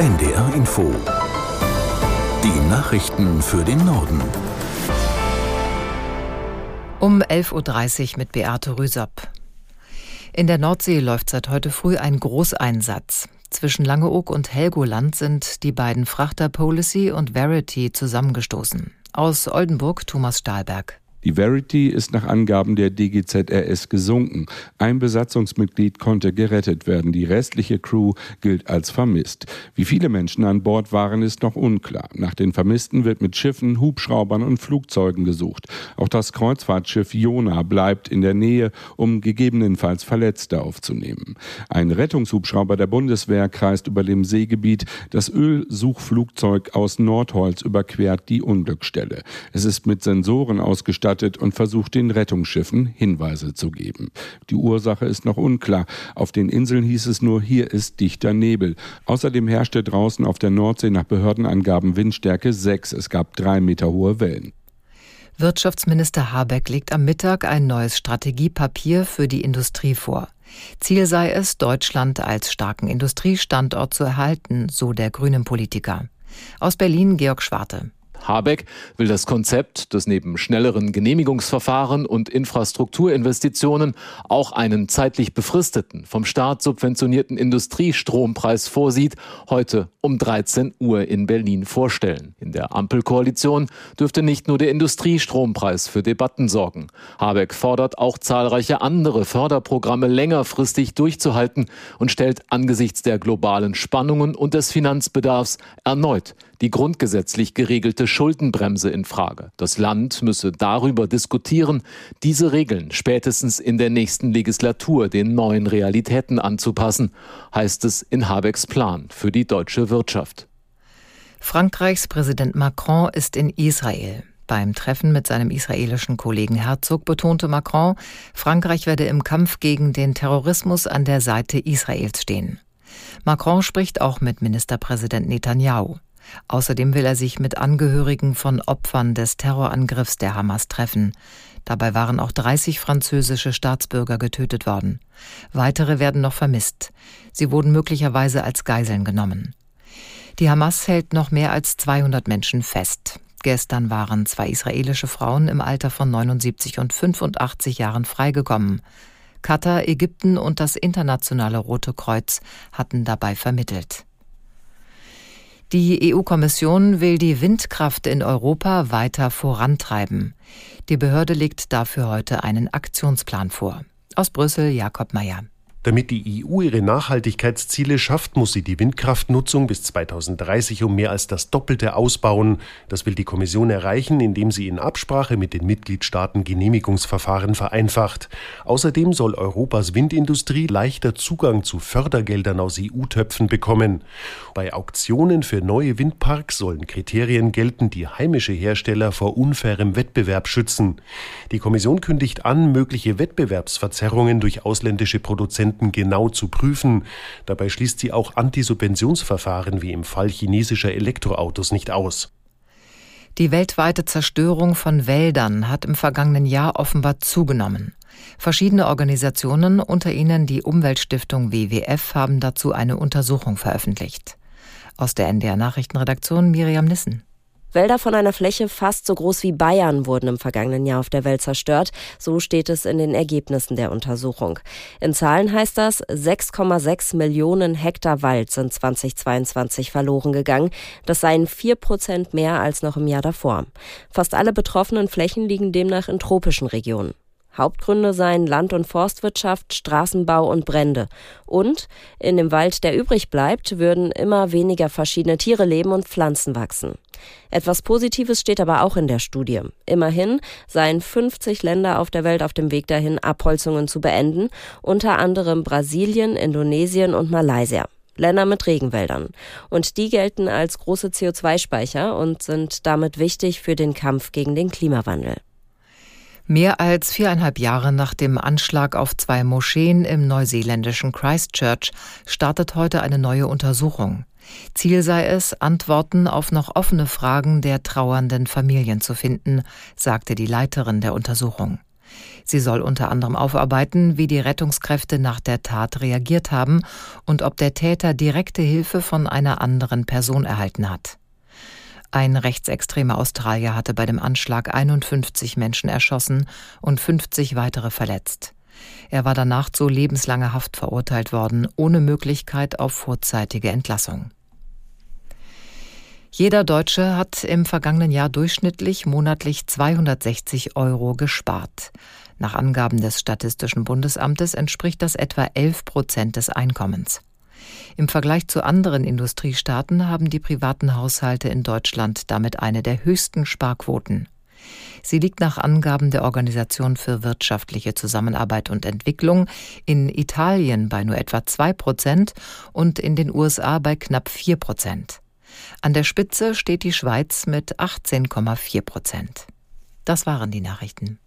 NDR Info. Die Nachrichten für den Norden. Um 11.30 Uhr mit Beate Rüsop. In der Nordsee läuft seit heute früh ein Großeinsatz. Zwischen Langeoog und Helgoland sind die beiden Frachter Policy und Verity zusammengestoßen. Aus Oldenburg Thomas Stahlberg. Die Verity ist nach Angaben der DGZRS gesunken. Ein Besatzungsmitglied konnte gerettet werden. Die restliche Crew gilt als vermisst. Wie viele Menschen an Bord waren, ist noch unklar. Nach den Vermissten wird mit Schiffen, Hubschraubern und Flugzeugen gesucht. Auch das Kreuzfahrtschiff Jona bleibt in der Nähe, um gegebenenfalls Verletzte aufzunehmen. Ein Rettungshubschrauber der Bundeswehr kreist über dem Seegebiet. Das Ölsuchflugzeug aus Nordholz überquert die Unglücksstelle. Es ist mit Sensoren ausgestattet ausgestattet und versucht den Rettungsschiffen Hinweise zu geben. Die Ursache ist noch unklar. Auf den Inseln hieß es nur, hier ist dichter Nebel. Außerdem herrschte draußen auf der Nordsee nach Behördenangaben Windstärke 6. Es gab drei Meter hohe Wellen. Wirtschaftsminister Habeck legt am Mittag ein neues Strategiepapier für die Industrie vor. Ziel sei es, Deutschland als starken Industriestandort zu erhalten, so der grünen Politiker. Aus Berlin Georg Schwarte. Habeck will das Konzept, das neben schnelleren Genehmigungsverfahren und Infrastrukturinvestitionen auch einen zeitlich befristeten, vom Staat subventionierten Industriestrompreis vorsieht, heute um 13 Uhr in Berlin vorstellen. In der Ampelkoalition dürfte nicht nur der Industriestrompreis für Debatten sorgen. Habeck fordert auch zahlreiche andere Förderprogramme längerfristig durchzuhalten und stellt angesichts der globalen Spannungen und des Finanzbedarfs erneut die grundgesetzlich geregelte Schuldenbremse in Frage. Das Land müsse darüber diskutieren, diese Regeln spätestens in der nächsten Legislatur den neuen Realitäten anzupassen, heißt es in Habecks Plan für die deutsche Wirtschaft. Frankreichs Präsident Macron ist in Israel. Beim Treffen mit seinem israelischen Kollegen Herzog betonte Macron, Frankreich werde im Kampf gegen den Terrorismus an der Seite Israels stehen. Macron spricht auch mit Ministerpräsident Netanyahu. Außerdem will er sich mit Angehörigen von Opfern des Terrorangriffs der Hamas treffen. Dabei waren auch 30 französische Staatsbürger getötet worden. Weitere werden noch vermisst. Sie wurden möglicherweise als Geiseln genommen. Die Hamas hält noch mehr als 200 Menschen fest. Gestern waren zwei israelische Frauen im Alter von 79 und 85 Jahren freigekommen. Katar, Ägypten und das Internationale Rote Kreuz hatten dabei vermittelt. Die EU-Kommission will die Windkraft in Europa weiter vorantreiben. Die Behörde legt dafür heute einen Aktionsplan vor. Aus Brüssel Jakob Mayer. Damit die EU ihre Nachhaltigkeitsziele schafft, muss sie die Windkraftnutzung bis 2030 um mehr als das Doppelte ausbauen. Das will die Kommission erreichen, indem sie in Absprache mit den Mitgliedstaaten Genehmigungsverfahren vereinfacht. Außerdem soll Europas Windindustrie leichter Zugang zu Fördergeldern aus EU-Töpfen bekommen. Bei Auktionen für neue Windparks sollen Kriterien gelten, die heimische Hersteller vor unfairem Wettbewerb schützen. Die Kommission kündigt an, mögliche Wettbewerbsverzerrungen durch ausländische Produzenten Produzenten genau zu prüfen. Dabei schließt sie auch Antisubventionsverfahren wie im Fall chinesischer Elektroautos nicht aus. Die weltweite Zerstörung von Wäldern hat im vergangenen Jahr offenbar zugenommen. Verschiedene Organisationen, unter ihnen die Umweltstiftung WWF, haben dazu eine Untersuchung veröffentlicht. Aus der NDR Nachrichtenredaktion Miriam Nissen. Wälder von einer Fläche fast so groß wie Bayern wurden im vergangenen Jahr auf der Welt zerstört. So steht es in den Ergebnissen der Untersuchung. In Zahlen heißt das, 6,6 Millionen Hektar Wald sind 2022 verloren gegangen. Das seien vier Prozent mehr als noch im Jahr davor. Fast alle betroffenen Flächen liegen demnach in tropischen Regionen. Hauptgründe seien Land- und Forstwirtschaft, Straßenbau und Brände. Und in dem Wald, der übrig bleibt, würden immer weniger verschiedene Tiere leben und Pflanzen wachsen. Etwas Positives steht aber auch in der Studie. Immerhin seien 50 Länder auf der Welt auf dem Weg dahin, Abholzungen zu beenden, unter anderem Brasilien, Indonesien und Malaysia. Länder mit Regenwäldern. Und die gelten als große CO2-Speicher und sind damit wichtig für den Kampf gegen den Klimawandel. Mehr als viereinhalb Jahre nach dem Anschlag auf zwei Moscheen im neuseeländischen Christchurch startet heute eine neue Untersuchung. Ziel sei es, Antworten auf noch offene Fragen der trauernden Familien zu finden, sagte die Leiterin der Untersuchung. Sie soll unter anderem aufarbeiten, wie die Rettungskräfte nach der Tat reagiert haben und ob der Täter direkte Hilfe von einer anderen Person erhalten hat. Ein rechtsextremer Australier hatte bei dem Anschlag 51 Menschen erschossen und 50 weitere verletzt. Er war danach zu lebenslanger Haft verurteilt worden, ohne Möglichkeit auf vorzeitige Entlassung. Jeder Deutsche hat im vergangenen Jahr durchschnittlich monatlich 260 Euro gespart. Nach Angaben des Statistischen Bundesamtes entspricht das etwa 11 Prozent des Einkommens. Im Vergleich zu anderen Industriestaaten haben die privaten Haushalte in Deutschland damit eine der höchsten Sparquoten. Sie liegt nach Angaben der Organisation für wirtschaftliche Zusammenarbeit und Entwicklung in Italien bei nur etwa zwei Prozent und in den USA bei knapp vier Prozent. An der Spitze steht die Schweiz mit 18,4 Prozent. Das waren die Nachrichten.